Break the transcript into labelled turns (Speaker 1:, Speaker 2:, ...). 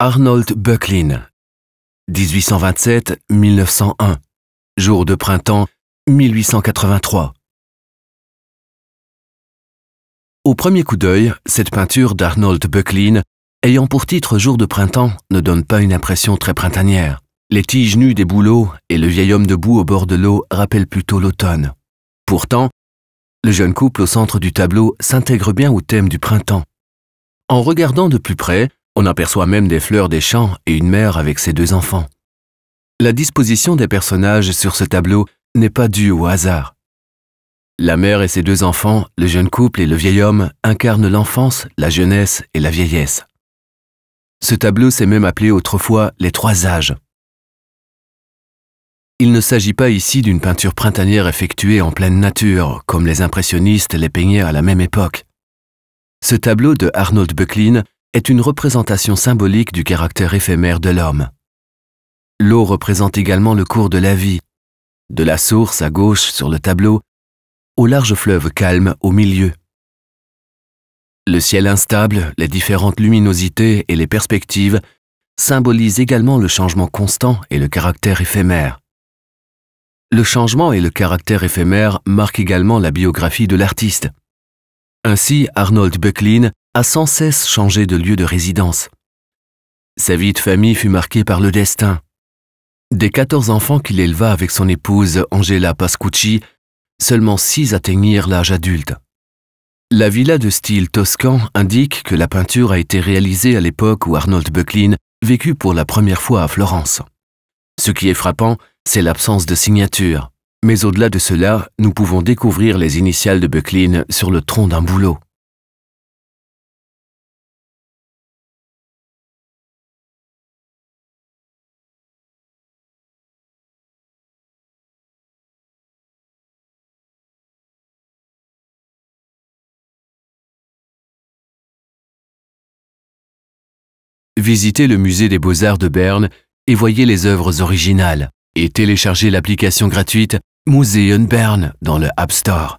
Speaker 1: Arnold Böcklin, 1827-1901. Jour de printemps, 1883. Au premier coup d'œil, cette peinture d'Arnold Böcklin, ayant pour titre Jour de printemps, ne donne pas une impression très printanière. Les tiges nues des bouleaux et le vieil homme debout au bord de l'eau rappellent plutôt l'automne. Pourtant, le jeune couple au centre du tableau s'intègre bien au thème du printemps. En regardant de plus près, on aperçoit même des fleurs des champs et une mère avec ses deux enfants. La disposition des personnages sur ce tableau n'est pas due au hasard. La mère et ses deux enfants, le jeune couple et le vieil homme incarnent l'enfance, la jeunesse et la vieillesse. Ce tableau s'est même appelé autrefois les trois âges. Il ne s'agit pas ici d'une peinture printanière effectuée en pleine nature, comme les impressionnistes les peignaient à la même époque. Ce tableau de Arnold Böcklin est une représentation symbolique du caractère éphémère de l'homme. L'eau représente également le cours de la vie, de la source à gauche sur le tableau, au large fleuve calme au milieu. Le ciel instable, les différentes luminosités et les perspectives symbolisent également le changement constant et le caractère éphémère. Le changement et le caractère éphémère marquent également la biographie de l'artiste. Ainsi, Arnold Böcklin a sans cesse changé de lieu de résidence. Sa vie de famille fut marquée par le destin. Des 14 enfants qu'il éleva avec son épouse Angela Pascucci, seulement 6 atteignirent l'âge adulte. La villa de style toscan indique que la peinture a été réalisée à l'époque où Arnold Böcklin vécut pour la première fois à Florence. Ce qui est frappant, c'est l'absence de signature. Mais au-delà de cela, nous pouvons découvrir les initiales de Böcklin sur le tronc d'un boulot. Visitez le musée des beaux-arts de Berne et voyez les œuvres originales et téléchargez l'application gratuite Museum Bern dans le App Store.